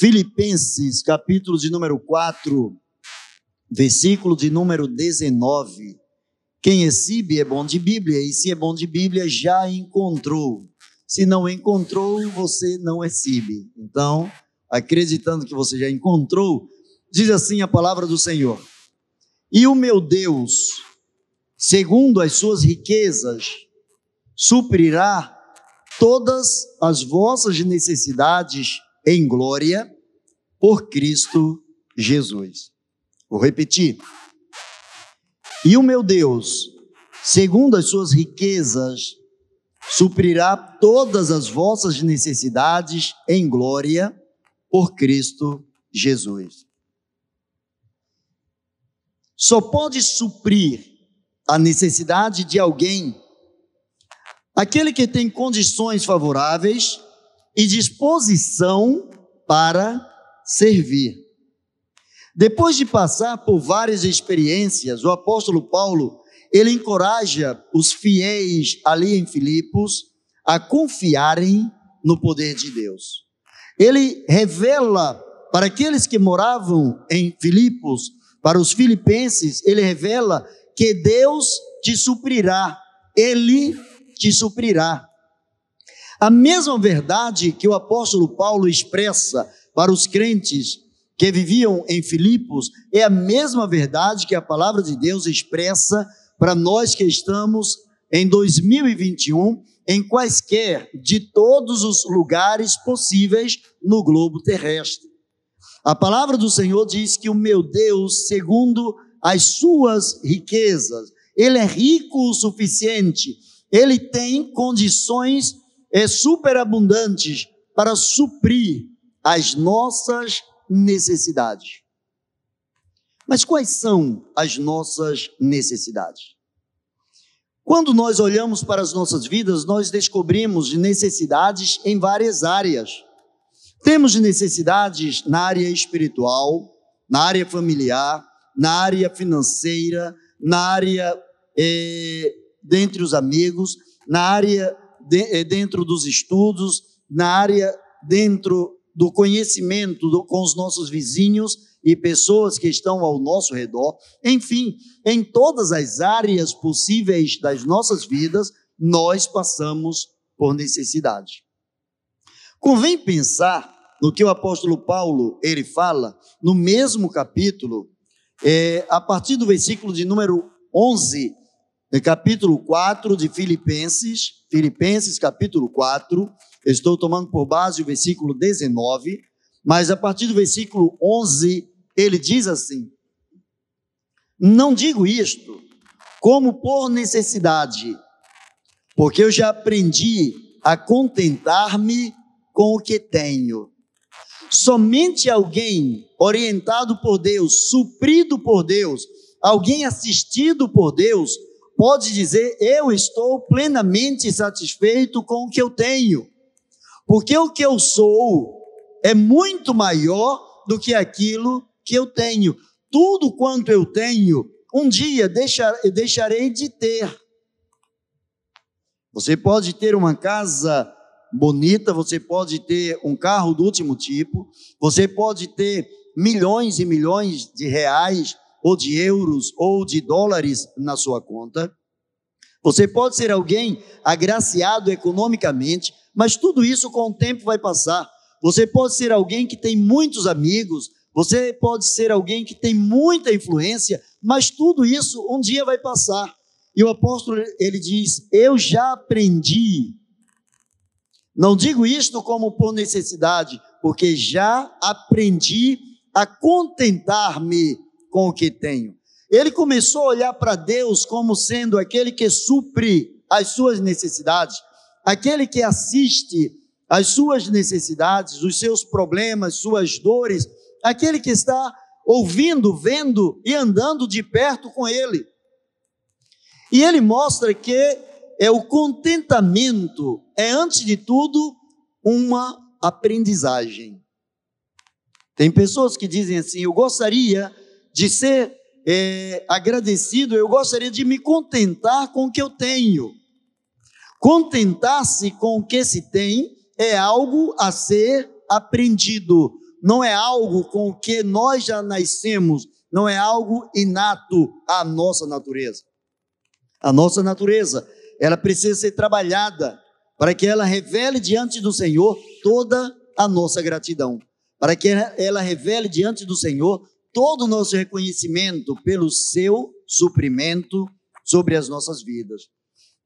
Filipenses, capítulo de número 4, versículo de número 19. Quem exibe é bom de Bíblia, e se é bom de Bíblia, já encontrou. Se não encontrou, você não exibe. Então, acreditando que você já encontrou, diz assim a palavra do Senhor: E o meu Deus, segundo as suas riquezas, suprirá todas as vossas necessidades em glória por Cristo Jesus. Vou repetir. E o meu Deus, segundo as suas riquezas, suprirá todas as vossas necessidades em glória por Cristo Jesus. Só pode suprir a necessidade de alguém aquele que tem condições favoráveis e disposição para servir. Depois de passar por várias experiências, o apóstolo Paulo, ele encoraja os fiéis ali em Filipos a confiarem no poder de Deus. Ele revela para aqueles que moravam em Filipos, para os filipenses, ele revela que Deus te suprirá, ele te suprirá. A mesma verdade que o apóstolo Paulo expressa para os crentes que viviam em Filipos é a mesma verdade que a palavra de Deus expressa para nós que estamos em 2021 em quaisquer de todos os lugares possíveis no globo terrestre. A palavra do Senhor diz que o meu Deus, segundo as suas riquezas, ele é rico o suficiente ele tem condições é, superabundantes para suprir as nossas necessidades. Mas quais são as nossas necessidades? Quando nós olhamos para as nossas vidas, nós descobrimos necessidades em várias áreas. Temos necessidades na área espiritual, na área familiar, na área financeira, na área eh, dentre os amigos, na área de, eh, dentro dos estudos, na área dentro do conhecimento do, com os nossos vizinhos e pessoas que estão ao nosso redor. Enfim, em todas as áreas possíveis das nossas vidas, nós passamos por necessidade. Convém pensar no que o apóstolo Paulo ele fala no mesmo capítulo, é, a partir do versículo de número 11 no capítulo 4 de Filipenses, Filipenses capítulo 4, estou tomando por base o versículo 19, mas a partir do versículo 11, ele diz assim: Não digo isto como por necessidade, porque eu já aprendi a contentar-me com o que tenho. Somente alguém orientado por Deus, suprido por Deus, alguém assistido por Deus, pode dizer: Eu estou plenamente satisfeito com o que eu tenho, porque o que eu sou é muito maior do que aquilo que eu tenho. Tudo quanto eu tenho, um dia deixar, deixarei de ter. Você pode ter uma casa bonita, você pode ter um carro do último tipo, você pode ter milhões e milhões de reais ou de euros ou de dólares na sua conta. Você pode ser alguém agraciado economicamente, mas tudo isso com o tempo vai passar. Você pode ser alguém que tem muitos amigos, você pode ser alguém que tem muita influência, mas tudo isso um dia vai passar. E o apóstolo ele diz: "Eu já aprendi". Não digo isto como por necessidade, porque já aprendi a contentar-me com o que tenho. Ele começou a olhar para Deus como sendo aquele que supre as suas necessidades, aquele que assiste as suas necessidades, os seus problemas, suas dores, aquele que está ouvindo, vendo e andando de perto com ele. E ele mostra que é o contentamento é antes de tudo uma aprendizagem. Tem pessoas que dizem assim: eu gostaria de ser é, agradecido, eu gostaria de me contentar com o que eu tenho. Contentar-se com o que se tem é algo a ser aprendido, não é algo com o que nós já nascemos, não é algo inato à nossa natureza. A nossa natureza, ela precisa ser trabalhada para que ela revele diante do Senhor toda a nossa gratidão, para que ela revele diante do Senhor todo o nosso reconhecimento pelo seu suprimento sobre as nossas vidas.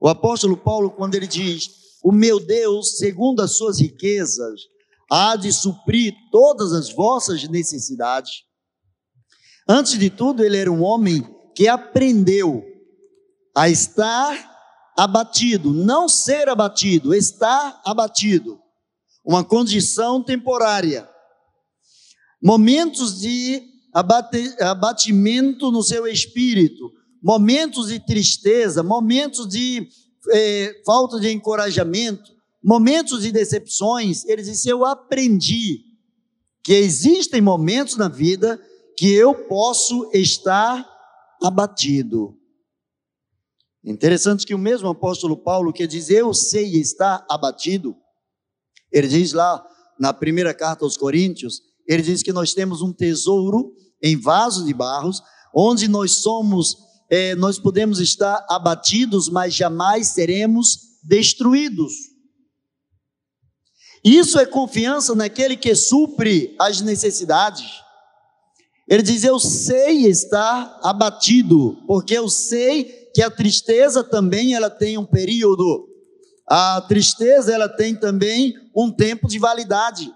O apóstolo Paulo, quando ele diz: O meu Deus, segundo as suas riquezas, há de suprir todas as vossas necessidades. Antes de tudo, ele era um homem que aprendeu a estar abatido, não ser abatido, estar abatido. Uma condição temporária. Momentos de abate, abatimento no seu espírito, momentos de tristeza, momentos de eh, falta de encorajamento, momentos de decepções. Ele disse: Eu aprendi que existem momentos na vida que eu posso estar abatido. Interessante que o mesmo apóstolo Paulo que diz eu sei estar abatido, ele diz lá na primeira carta aos Coríntios, ele diz que nós temos um tesouro em vaso de barros, onde nós somos, é, nós podemos estar abatidos, mas jamais seremos destruídos. Isso é confiança naquele que supre as necessidades. Ele diz: Eu sei estar abatido, porque eu sei que a tristeza também ela tem um período. A tristeza ela tem também um tempo de validade.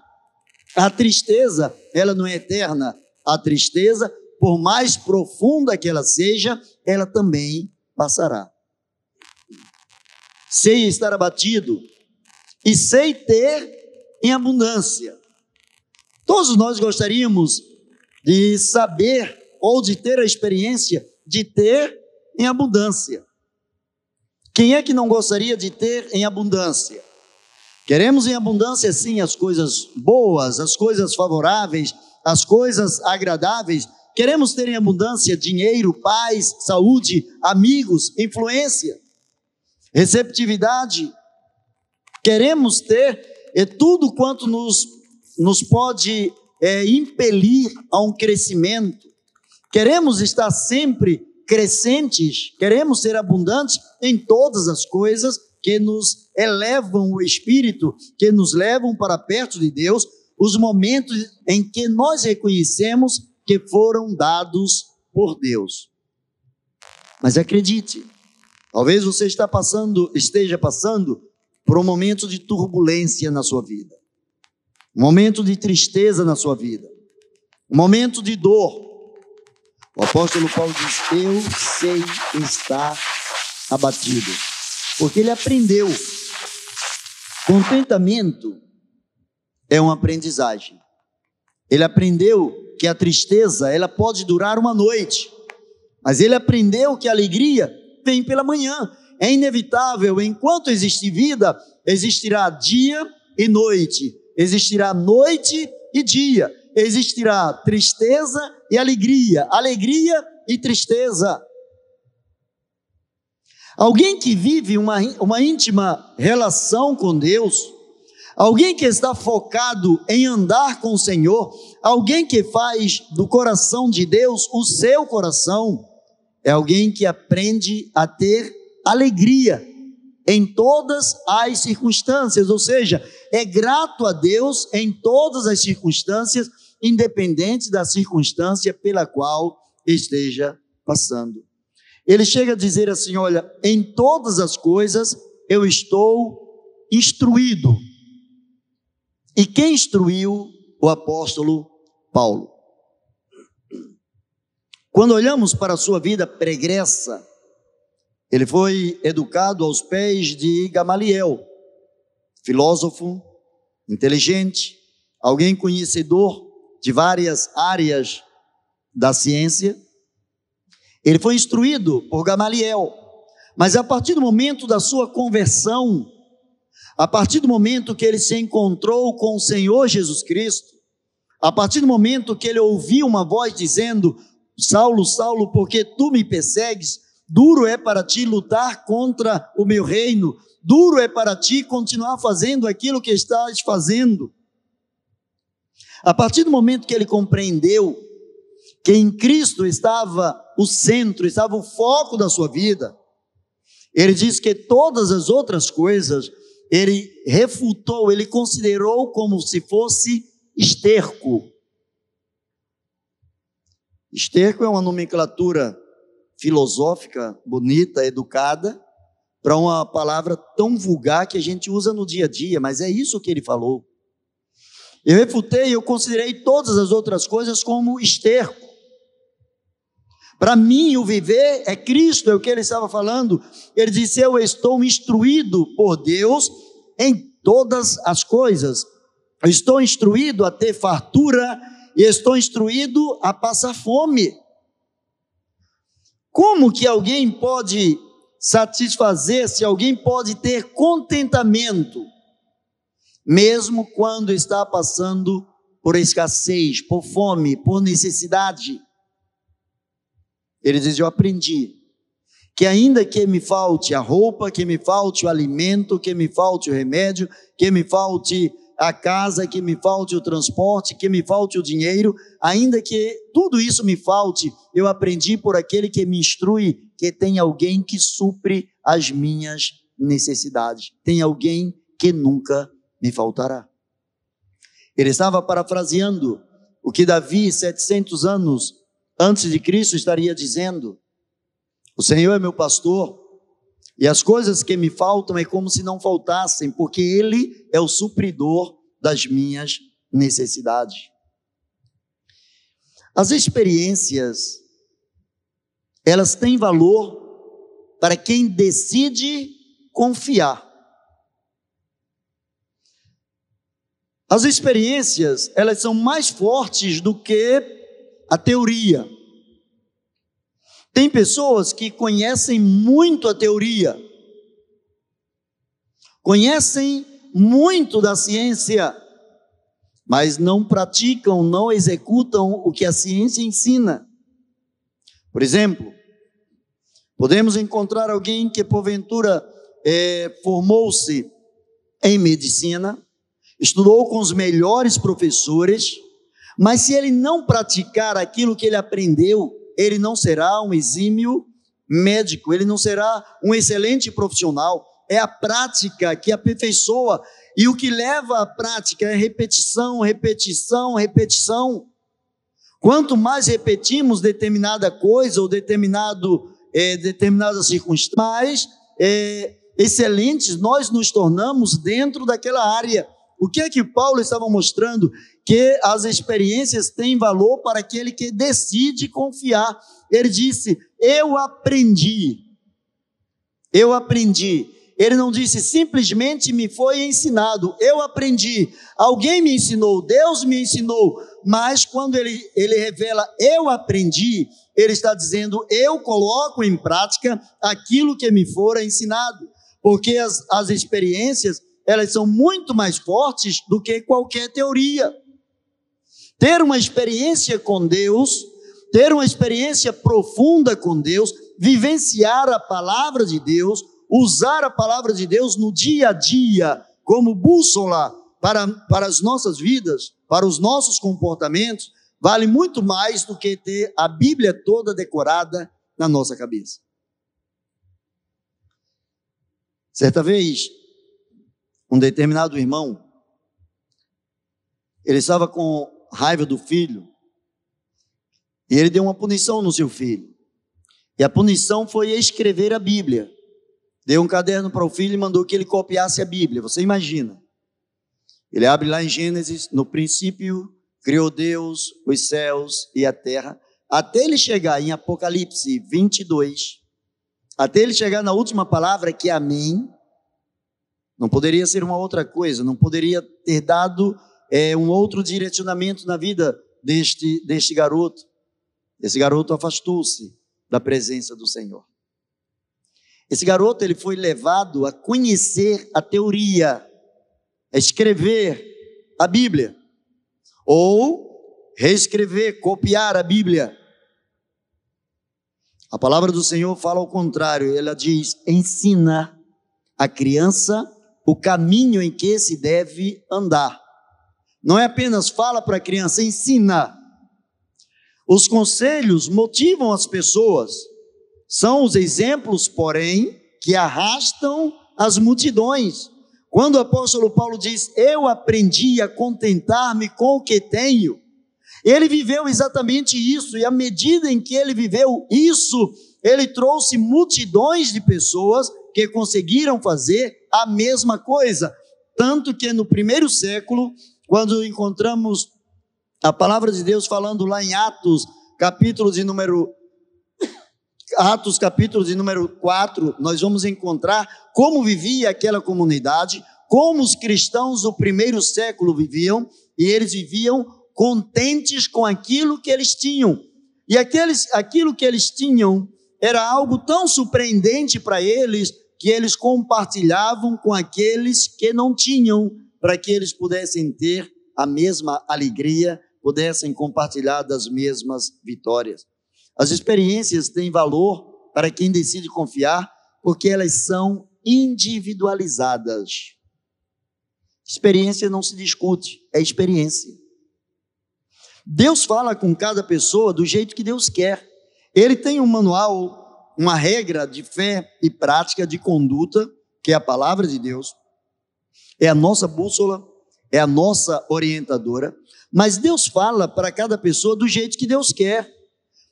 A tristeza, ela não é eterna. A tristeza, por mais profunda que ela seja, ela também passará. Sei estar abatido e sei ter em abundância. Todos nós gostaríamos de saber ou de ter a experiência de ter em abundância. Quem é que não gostaria de ter em abundância? Queremos em abundância, sim, as coisas boas, as coisas favoráveis, as coisas agradáveis. Queremos ter em abundância dinheiro, paz, saúde, amigos, influência, receptividade. Queremos ter é tudo quanto nos, nos pode é, impelir a um crescimento. Queremos estar sempre crescentes, queremos ser abundantes em todas as coisas que nos elevam o espírito, que nos levam para perto de Deus, os momentos em que nós reconhecemos que foram dados por Deus. Mas acredite, talvez você está passando, esteja passando por um momento de turbulência na sua vida, um momento de tristeza na sua vida, um momento de dor, o apóstolo Paulo diz: Eu sei estar abatido, porque ele aprendeu. Contentamento é uma aprendizagem. Ele aprendeu que a tristeza ela pode durar uma noite, mas ele aprendeu que a alegria vem pela manhã. É inevitável, enquanto existe vida, existirá dia e noite, existirá noite e dia, existirá tristeza e alegria, alegria e tristeza. Alguém que vive uma, uma íntima relação com Deus, alguém que está focado em andar com o Senhor, alguém que faz do coração de Deus o seu coração, é alguém que aprende a ter alegria em todas as circunstâncias, ou seja, é grato a Deus em todas as circunstâncias independente da circunstância pela qual esteja passando. Ele chega a dizer assim: Olha, em todas as coisas eu estou instruído. E quem instruiu o apóstolo Paulo? Quando olhamos para a sua vida pregressa, ele foi educado aos pés de Gamaliel, filósofo, inteligente, alguém conhecedor de várias áreas da ciência. Ele foi instruído por Gamaliel, mas a partir do momento da sua conversão, a partir do momento que ele se encontrou com o Senhor Jesus Cristo, a partir do momento que ele ouviu uma voz dizendo: Saulo, Saulo, porque tu me persegues? duro é para ti lutar contra o meu reino, duro é para ti continuar fazendo aquilo que estás fazendo. A partir do momento que ele compreendeu que em Cristo estava o centro, estava o foco da sua vida, ele diz que todas as outras coisas ele refutou, ele considerou como se fosse esterco. Esterco é uma nomenclatura filosófica, bonita, educada, para uma palavra tão vulgar que a gente usa no dia a dia, mas é isso que ele falou. Eu refutei, eu considerei todas as outras coisas como esterco. Para mim, o viver é Cristo, é o que ele estava falando. Ele disse: Eu estou instruído por Deus em todas as coisas. Eu estou instruído a ter fartura e estou instruído a passar fome. Como que alguém pode satisfazer-se, alguém pode ter contentamento, mesmo quando está passando por escassez, por fome, por necessidade. Ele diz: Eu aprendi que, ainda que me falte a roupa, que me falte o alimento, que me falte o remédio, que me falte a casa, que me falte o transporte, que me falte o dinheiro, ainda que tudo isso me falte, eu aprendi por aquele que me instrui que tem alguém que supre as minhas necessidades, tem alguém que nunca me faltará. Ele estava parafraseando o que Davi, 700 anos antes de Cristo, estaria dizendo: O Senhor é meu pastor, e as coisas que me faltam é como se não faltassem, porque Ele é o supridor das minhas necessidades. As experiências, elas têm valor para quem decide confiar. As experiências, elas são mais fortes do que a teoria. Tem pessoas que conhecem muito a teoria, conhecem muito da ciência, mas não praticam, não executam o que a ciência ensina. Por exemplo, podemos encontrar alguém que porventura é, formou-se em medicina, estudou com os melhores professores, mas se ele não praticar aquilo que ele aprendeu, ele não será um exímio médico, ele não será um excelente profissional. É a prática que aperfeiçoa, e o que leva à prática é repetição, repetição, repetição. Quanto mais repetimos determinada coisa ou determinado, é, determinada circunstância, mais é, excelentes nós nos tornamos dentro daquela área. O que é que Paulo estava mostrando? Que as experiências têm valor para aquele que decide confiar. Ele disse: Eu aprendi. Eu aprendi. Ele não disse simplesmente me foi ensinado. Eu aprendi. Alguém me ensinou. Deus me ensinou. Mas quando ele, ele revela eu aprendi, ele está dizendo eu coloco em prática aquilo que me fora ensinado. Porque as, as experiências elas são muito mais fortes do que qualquer teoria. Ter uma experiência com Deus, ter uma experiência profunda com Deus, vivenciar a palavra de Deus, usar a palavra de Deus no dia a dia como bússola para, para as nossas vidas, para os nossos comportamentos, vale muito mais do que ter a Bíblia toda decorada na nossa cabeça. Certa vez, um determinado irmão, ele estava com raiva do filho, e ele deu uma punição no seu filho. E a punição foi escrever a Bíblia. Deu um caderno para o filho e mandou que ele copiasse a Bíblia. Você imagina? Ele abre lá em Gênesis, no princípio criou Deus os céus e a terra, até ele chegar em Apocalipse 22, até ele chegar na última palavra que é amém, não poderia ser uma outra coisa, não poderia ter dado é, um outro direcionamento na vida deste, deste garoto. Esse garoto afastou-se da presença do Senhor. Esse garoto ele foi levado a conhecer a teoria, a escrever a Bíblia, ou reescrever, copiar a Bíblia. A palavra do Senhor fala ao contrário, ela diz: ensina a criança o caminho em que se deve andar. Não é apenas fala para a criança, ensina. Os conselhos motivam as pessoas, são os exemplos, porém, que arrastam as multidões. Quando o apóstolo Paulo diz: Eu aprendi a contentar-me com o que tenho, ele viveu exatamente isso, e à medida em que ele viveu isso, ele trouxe multidões de pessoas que conseguiram fazer a mesma coisa. Tanto que no primeiro século, quando encontramos a palavra de Deus falando lá em Atos, capítulo de número Atos capítulo de número 4, nós vamos encontrar como vivia aquela comunidade, como os cristãos do primeiro século viviam, e eles viviam contentes com aquilo que eles tinham. E aqueles, aquilo que eles tinham era algo tão surpreendente para eles que eles compartilhavam com aqueles que não tinham, para que eles pudessem ter a mesma alegria, pudessem compartilhar das mesmas vitórias. As experiências têm valor para quem decide confiar, porque elas são individualizadas. Experiência não se discute, é experiência. Deus fala com cada pessoa do jeito que Deus quer. Ele tem um manual, uma regra de fé e prática de conduta, que é a palavra de Deus, é a nossa bússola, é a nossa orientadora, mas Deus fala para cada pessoa do jeito que Deus quer.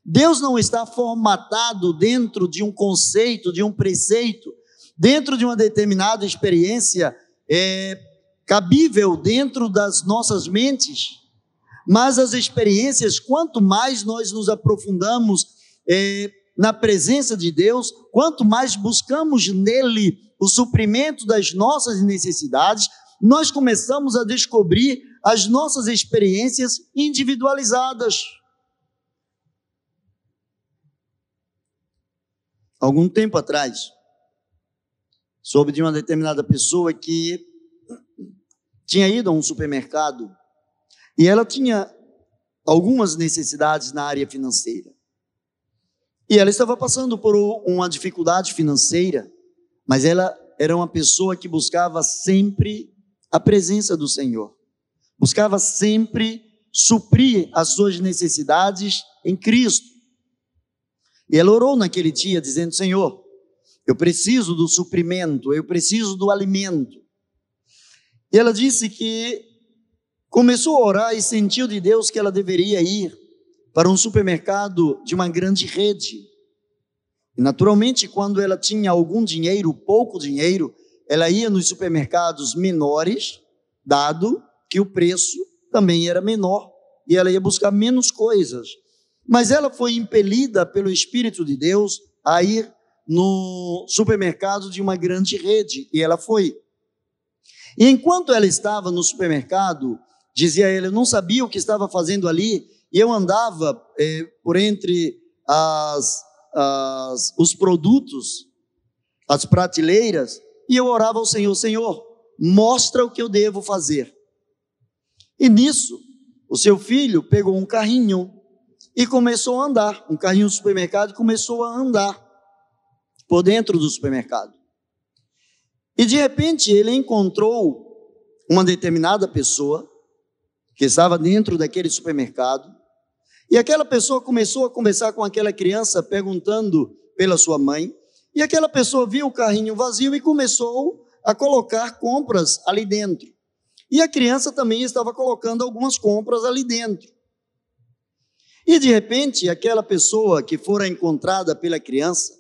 Deus não está formatado dentro de um conceito, de um preceito, dentro de uma determinada experiência é, cabível dentro das nossas mentes. Mas as experiências, quanto mais nós nos aprofundamos é, na presença de Deus, quanto mais buscamos nele o suprimento das nossas necessidades, nós começamos a descobrir as nossas experiências individualizadas. algum tempo atrás, soube de uma determinada pessoa que tinha ido a um supermercado e ela tinha algumas necessidades na área financeira. E ela estava passando por uma dificuldade financeira, mas ela era uma pessoa que buscava sempre a presença do Senhor, buscava sempre suprir as suas necessidades em Cristo. E ela orou naquele dia, dizendo: Senhor, eu preciso do suprimento, eu preciso do alimento. E ela disse que começou a orar e sentiu de Deus que ela deveria ir para um supermercado de uma grande rede. E naturalmente, quando ela tinha algum dinheiro, pouco dinheiro, ela ia nos supermercados menores, dado que o preço também era menor, e ela ia buscar menos coisas. Mas ela foi impelida pelo Espírito de Deus a ir no supermercado de uma grande rede, e ela foi. E enquanto ela estava no supermercado, dizia ela, eu não sabia o que estava fazendo ali, e eu andava é, por entre as, as, os produtos, as prateleiras, e eu orava ao Senhor: Senhor, mostra o que eu devo fazer. E nisso, o seu filho pegou um carrinho e começou a andar. Um carrinho do supermercado começou a andar por dentro do supermercado. E de repente ele encontrou uma determinada pessoa que estava dentro daquele supermercado. E aquela pessoa começou a conversar com aquela criança, perguntando pela sua mãe. E aquela pessoa viu o carrinho vazio e começou a colocar compras ali dentro. E a criança também estava colocando algumas compras ali dentro. E de repente, aquela pessoa que fora encontrada pela criança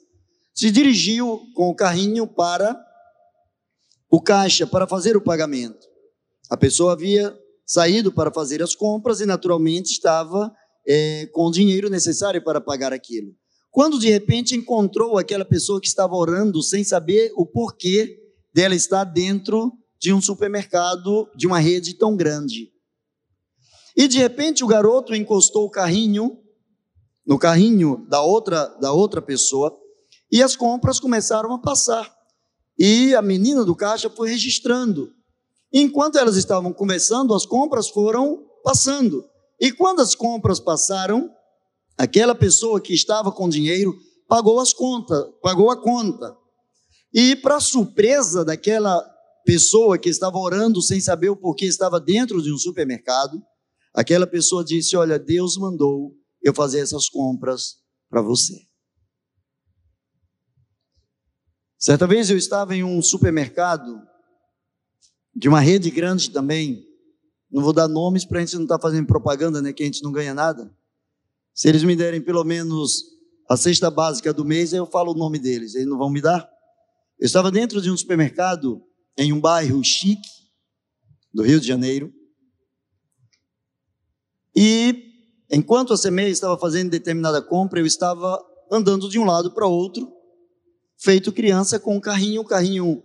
se dirigiu com o carrinho para o caixa para fazer o pagamento. A pessoa havia saído para fazer as compras e, naturalmente, estava é, com o dinheiro necessário para pagar aquilo. Quando de repente encontrou aquela pessoa que estava orando sem saber o porquê dela estar dentro de um supermercado de uma rede tão grande. E de repente o garoto encostou o carrinho no carrinho da outra da outra pessoa e as compras começaram a passar. E a menina do caixa foi registrando. Enquanto elas estavam conversando, as compras foram passando. E quando as compras passaram, aquela pessoa que estava com dinheiro pagou as contas, pagou a conta. E para surpresa daquela pessoa que estava orando sem saber o porquê estava dentro de um supermercado, aquela pessoa disse: "Olha, Deus mandou eu fazer essas compras para você". Certa vez eu estava em um supermercado de uma rede grande também. Não vou dar nomes para a gente não estar tá fazendo propaganda, né? Que a gente não ganha nada. Se eles me derem pelo menos a cesta básica do mês, eu falo o nome deles. Eles não vão me dar? Eu estava dentro de um supermercado em um bairro chique do Rio de Janeiro. E enquanto a semeia estava fazendo determinada compra, eu estava andando de um lado para outro, feito criança com um carrinho, um carrinho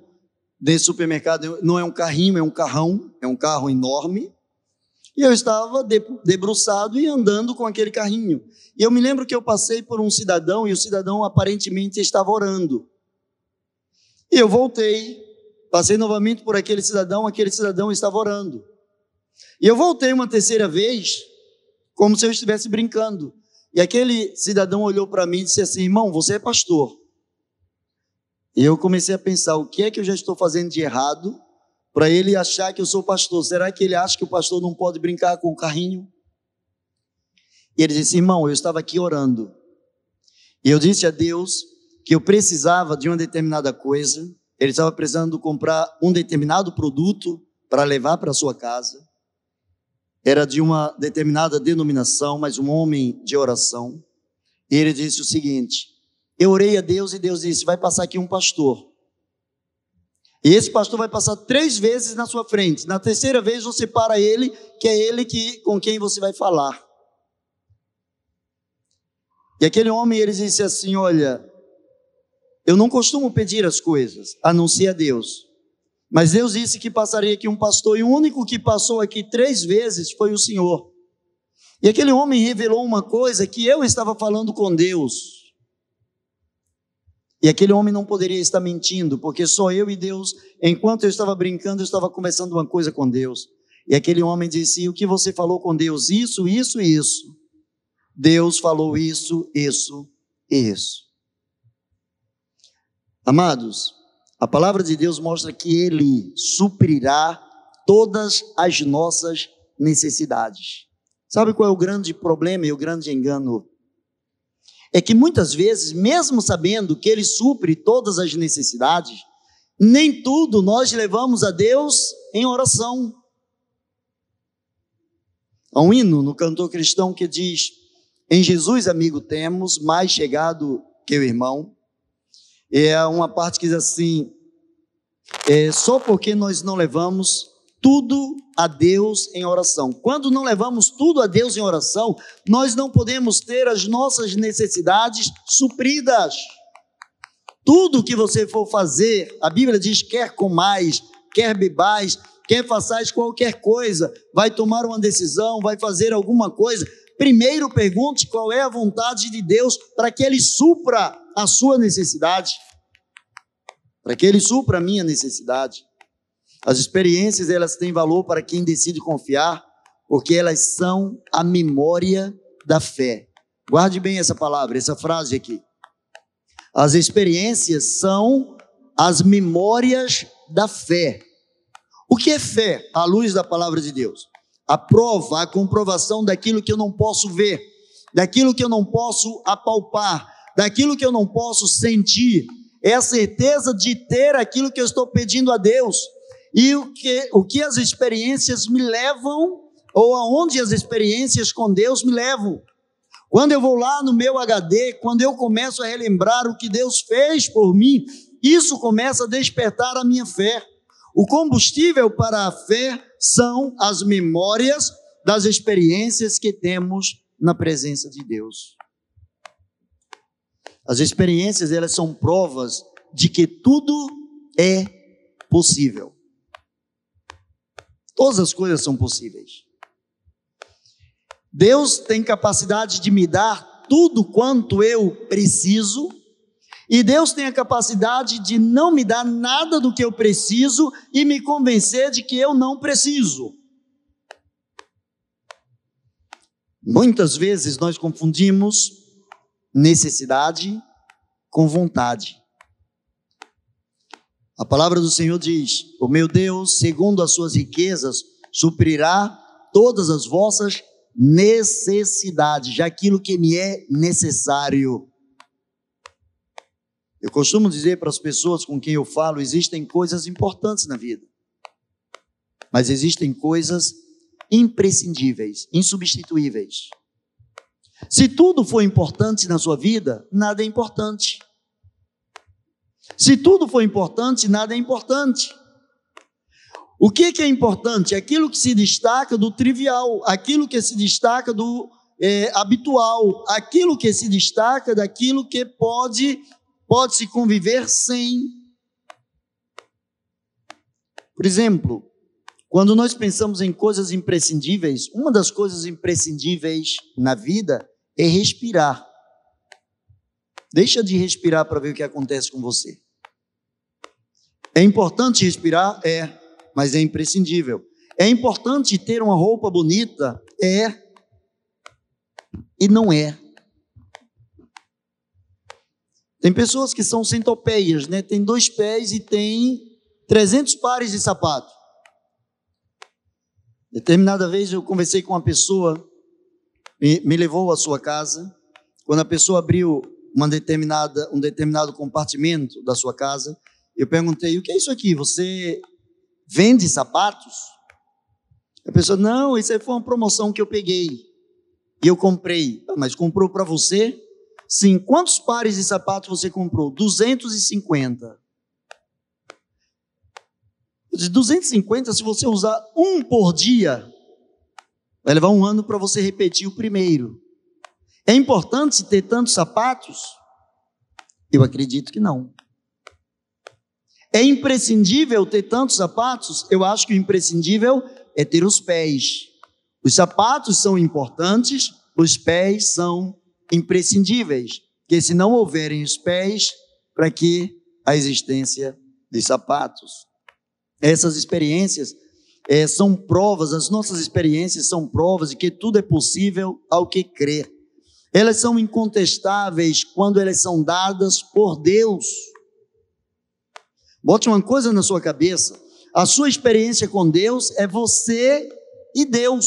desse supermercado não é um carrinho, é um carrão, é um carro enorme. E eu estava debruçado e andando com aquele carrinho. E eu me lembro que eu passei por um cidadão e o cidadão aparentemente estava orando. E eu voltei, passei novamente por aquele cidadão, aquele cidadão estava orando. E eu voltei uma terceira vez, como se eu estivesse brincando. E aquele cidadão olhou para mim e disse assim: Irmão, você é pastor. E eu comecei a pensar: o que é que eu já estou fazendo de errado para ele achar que eu sou pastor? Será que ele acha que o pastor não pode brincar com o carrinho? E ele disse: Irmão, eu estava aqui orando. E eu disse a Deus que eu precisava de uma determinada coisa, ele estava precisando comprar um determinado produto para levar para sua casa. Era de uma determinada denominação, mas um homem de oração. E ele disse o seguinte: Eu orei a Deus e Deus disse: Vai passar aqui um pastor. E esse pastor vai passar três vezes na sua frente. Na terceira vez você para ele, que é ele que, com quem você vai falar. E aquele homem ele disse assim: Olha, eu não costumo pedir as coisas, a não ser a Deus. Mas Deus disse que passaria aqui um pastor, e o único que passou aqui três vezes foi o Senhor. E aquele homem revelou uma coisa que eu estava falando com Deus. E aquele homem não poderia estar mentindo, porque só eu e Deus, enquanto eu estava brincando, eu estava conversando uma coisa com Deus. E aquele homem disse: O que você falou com Deus? Isso, isso isso. Deus falou isso, isso isso. Amados, a palavra de Deus mostra que Ele suprirá todas as nossas necessidades. Sabe qual é o grande problema e o grande engano? É que muitas vezes, mesmo sabendo que Ele supre todas as necessidades, nem tudo nós levamos a Deus em oração. Há um hino no cantor cristão que diz: Em Jesus, amigo, temos mais chegado que o irmão, é uma parte que diz assim: é, só porque nós não levamos tudo a Deus em oração. Quando não levamos tudo a Deus em oração, nós não podemos ter as nossas necessidades supridas. Tudo que você for fazer, a Bíblia diz: quer comais, quer bebais, quer façais qualquer coisa, vai tomar uma decisão, vai fazer alguma coisa. Primeiro pergunte qual é a vontade de Deus para que Ele supra a sua necessidade, para que Ele supra a minha necessidade. As experiências, elas têm valor para quem decide confiar, porque elas são a memória da fé. Guarde bem essa palavra, essa frase aqui. As experiências são as memórias da fé. O que é fé à luz da palavra de Deus? A prova, a comprovação daquilo que eu não posso ver, daquilo que eu não posso apalpar, daquilo que eu não posso sentir, é a certeza de ter aquilo que eu estou pedindo a Deus. E o que, o que as experiências me levam, ou aonde as experiências com Deus me levam. Quando eu vou lá no meu HD, quando eu começo a relembrar o que Deus fez por mim, isso começa a despertar a minha fé. O combustível para a fé são as memórias das experiências que temos na presença de Deus. As experiências, elas são provas de que tudo é possível. Todas as coisas são possíveis. Deus tem capacidade de me dar tudo quanto eu preciso, e Deus tem a capacidade de não me dar nada do que eu preciso e me convencer de que eu não preciso. Muitas vezes nós confundimos necessidade com vontade. A palavra do Senhor diz: O meu Deus, segundo as suas riquezas, suprirá todas as vossas necessidades, já aquilo que me é necessário. Eu costumo dizer para as pessoas com quem eu falo: existem coisas importantes na vida, mas existem coisas imprescindíveis, insubstituíveis. Se tudo for importante na sua vida, nada é importante. Se tudo for importante, nada é importante. O que, que é importante? Aquilo que se destaca do trivial, aquilo que se destaca do é, habitual, aquilo que se destaca daquilo que pode, pode se conviver sem. Por exemplo, quando nós pensamos em coisas imprescindíveis, uma das coisas imprescindíveis na vida é respirar. Deixa de respirar para ver o que acontece com você. É importante respirar? É mas é imprescindível. É importante ter uma roupa bonita? É. E não é. Tem pessoas que são centopeias, né? Tem dois pés e tem 300 pares de sapato. Determinada vez eu conversei com uma pessoa, me, levou à sua casa. Quando a pessoa abriu uma determinada, um determinado compartimento da sua casa, eu perguntei: o que é isso aqui? Você vende sapatos? A pessoa, não, isso aí foi uma promoção que eu peguei. E eu comprei. Ah, mas comprou para você? Sim. Quantos pares de sapatos você comprou? 250. De 250, se você usar um por dia, vai levar um ano para você repetir o primeiro. É importante ter tantos sapatos? Eu acredito que não. É imprescindível ter tantos sapatos? Eu acho que o imprescindível é ter os pés. Os sapatos são importantes, os pés são imprescindíveis. Porque se não houverem os pés, para que a existência de sapatos? Essas experiências é, são provas, as nossas experiências são provas de que tudo é possível ao que crer. Elas são incontestáveis quando elas são dadas por Deus. Bote uma coisa na sua cabeça: a sua experiência com Deus é você e Deus.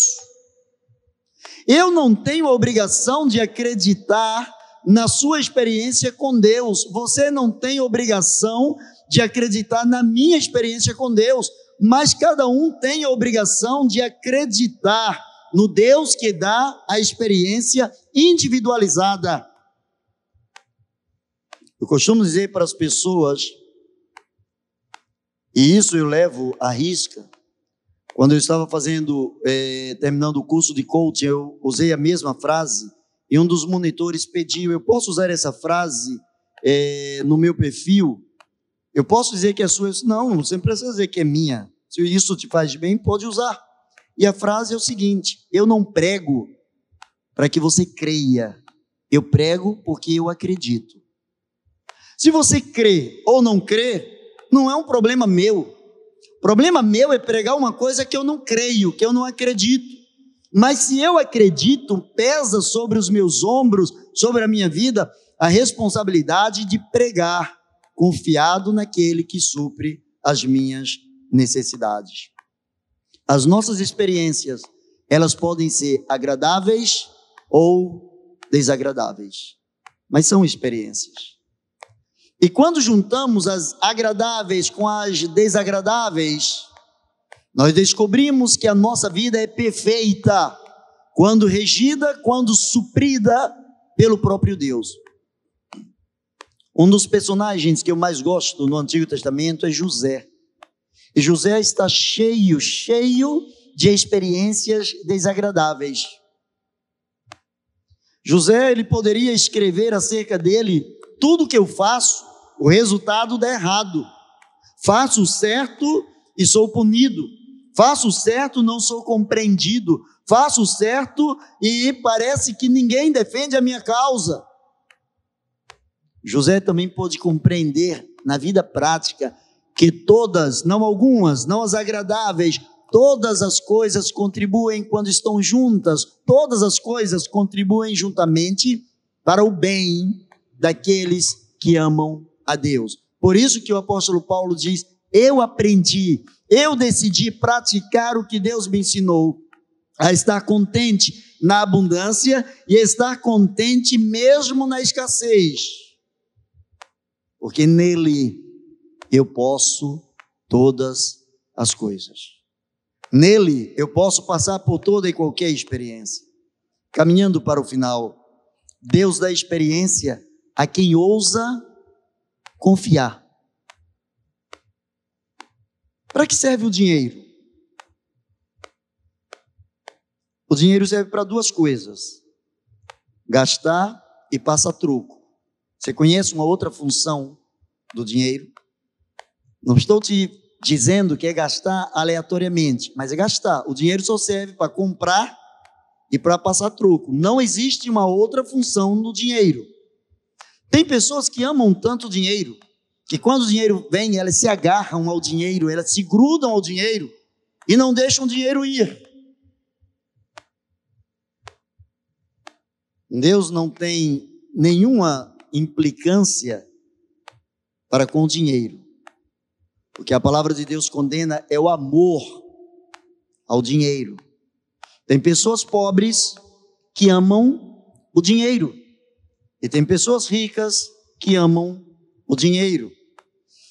Eu não tenho a obrigação de acreditar na sua experiência com Deus. Você não tem obrigação de acreditar na minha experiência com Deus. Mas cada um tem a obrigação de acreditar no Deus que dá a experiência individualizada. Eu costumo dizer para as pessoas e isso eu levo à risca. Quando eu estava fazendo, é, terminando o curso de coaching, eu usei a mesma frase e um dos monitores pediu: eu posso usar essa frase é, no meu perfil? Eu posso dizer que é sua? Não, você não precisa dizer que é minha. Se isso te faz bem, pode usar. E a frase é o seguinte: eu não prego para que você creia, eu prego porque eu acredito. Se você crê ou não crê, não é um problema meu. O problema meu é pregar uma coisa que eu não creio, que eu não acredito. Mas se eu acredito, pesa sobre os meus ombros, sobre a minha vida, a responsabilidade de pregar, confiado naquele que supre as minhas necessidades. As nossas experiências, elas podem ser agradáveis ou desagradáveis, mas são experiências. E quando juntamos as agradáveis com as desagradáveis, nós descobrimos que a nossa vida é perfeita quando regida, quando suprida pelo próprio Deus. Um dos personagens que eu mais gosto no Antigo Testamento é José. E José está cheio, cheio de experiências desagradáveis. José, ele poderia escrever acerca dele tudo que eu faço o resultado dá errado. Faço o certo e sou punido. Faço o certo, não sou compreendido. Faço o certo e parece que ninguém defende a minha causa. José também pôde compreender na vida prática que todas, não algumas, não as agradáveis, todas as coisas contribuem quando estão juntas, todas as coisas contribuem juntamente para o bem daqueles que amam a Deus. Por isso que o apóstolo Paulo diz: Eu aprendi, eu decidi praticar o que Deus me ensinou, a estar contente na abundância e estar contente mesmo na escassez. Porque nele eu posso todas as coisas. Nele eu posso passar por toda e qualquer experiência. Caminhando para o final, Deus dá experiência a quem ousa confiar. Para que serve o dinheiro? O dinheiro serve para duas coisas: gastar e passar truco. Você conhece uma outra função do dinheiro? Não estou te dizendo que é gastar aleatoriamente, mas é gastar. O dinheiro só serve para comprar e para passar truco. Não existe uma outra função no dinheiro. Tem pessoas que amam tanto dinheiro que quando o dinheiro vem, elas se agarram ao dinheiro, elas se grudam ao dinheiro e não deixam o dinheiro ir. Deus não tem nenhuma implicância para com o dinheiro. O que a palavra de Deus condena é o amor ao dinheiro. Tem pessoas pobres que amam o dinheiro. E tem pessoas ricas que amam o dinheiro.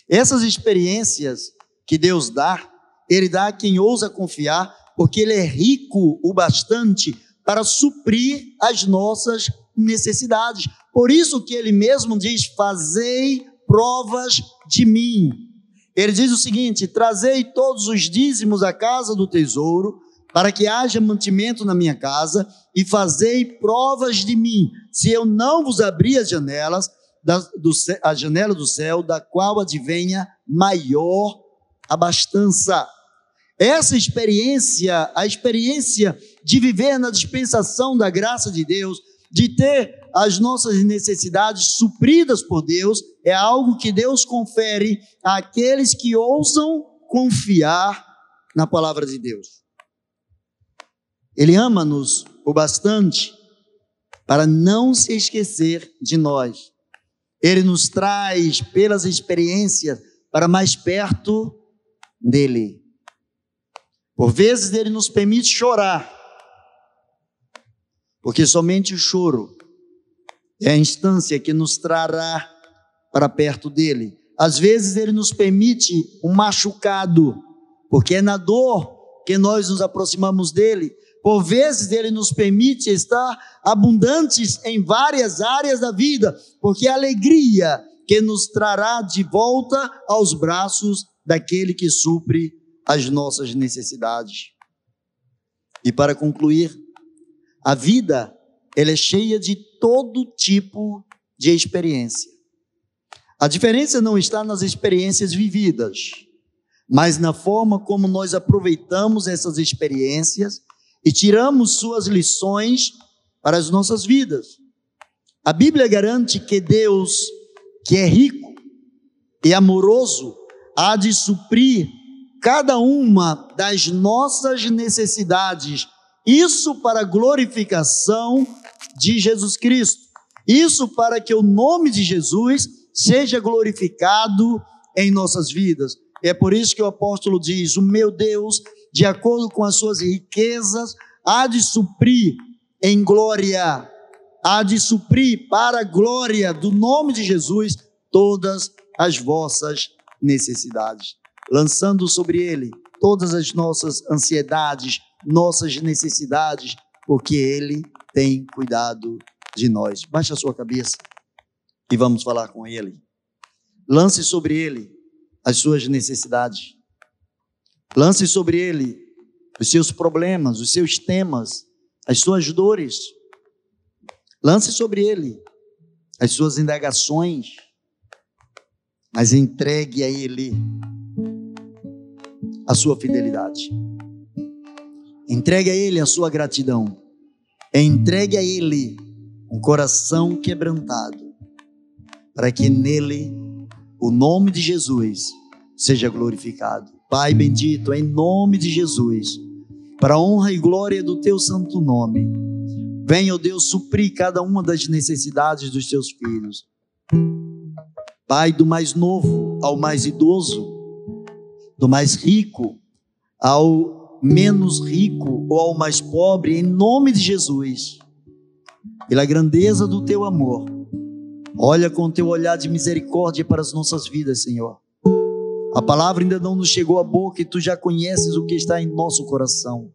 Essas experiências que Deus dá, Ele dá a quem ousa confiar, porque Ele é rico o bastante para suprir as nossas necessidades. Por isso que Ele mesmo diz: Fazei provas de mim. Ele diz o seguinte: Trazei todos os dízimos à casa do tesouro, para que haja mantimento na minha casa, e fazei provas de mim, se eu não vos abrir as janelas, da, do, a janela do céu, da qual advenha maior abastança. Essa experiência, a experiência de viver na dispensação da graça de Deus, de ter as nossas necessidades supridas por Deus, é algo que Deus confere àqueles que ousam confiar na palavra de Deus. Ele ama-nos o bastante para não se esquecer de nós. Ele nos traz pelas experiências para mais perto dele. Por vezes ele nos permite chorar, porque somente o choro é a instância que nos trará para perto dele. Às vezes ele nos permite um machucado, porque é na dor que nós nos aproximamos dele. Por vezes ele nos permite estar abundantes em várias áreas da vida, porque a alegria que nos trará de volta aos braços daquele que supre as nossas necessidades. E para concluir, a vida ela é cheia de todo tipo de experiência. A diferença não está nas experiências vividas, mas na forma como nós aproveitamos essas experiências e tiramos suas lições para as nossas vidas. A Bíblia garante que Deus, que é rico e amoroso, há de suprir cada uma das nossas necessidades, isso para a glorificação de Jesus Cristo, isso para que o nome de Jesus seja glorificado em nossas vidas. É por isso que o apóstolo diz: O meu Deus de acordo com as suas riquezas, há de suprir em glória, há de suprir para a glória do nome de Jesus todas as vossas necessidades, lançando sobre ele todas as nossas ansiedades, nossas necessidades, porque ele tem cuidado de nós. Baixe a sua cabeça e vamos falar com ele. Lance sobre ele as suas necessidades. Lance sobre ele os seus problemas, os seus temas, as suas dores. Lance sobre ele as suas indagações, mas entregue a ele a sua fidelidade. Entregue a ele a sua gratidão. Entregue a ele um coração quebrantado, para que nele o nome de Jesus seja glorificado. Pai bendito, em nome de Jesus, para a honra e glória do teu santo nome, venha, ó Deus, suprir cada uma das necessidades dos teus filhos. Pai, do mais novo ao mais idoso, do mais rico ao menos rico ou ao mais pobre, em nome de Jesus, pela grandeza do teu amor, olha com teu olhar de misericórdia para as nossas vidas, Senhor. A palavra ainda não nos chegou à boca e tu já conheces o que está em nosso coração.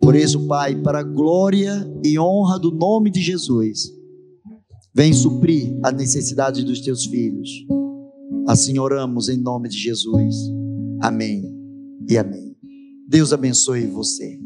Por isso, Pai, para a glória e honra do nome de Jesus, vem suprir a necessidade dos teus filhos. Assim oramos em nome de Jesus. Amém e amém. Deus abençoe você.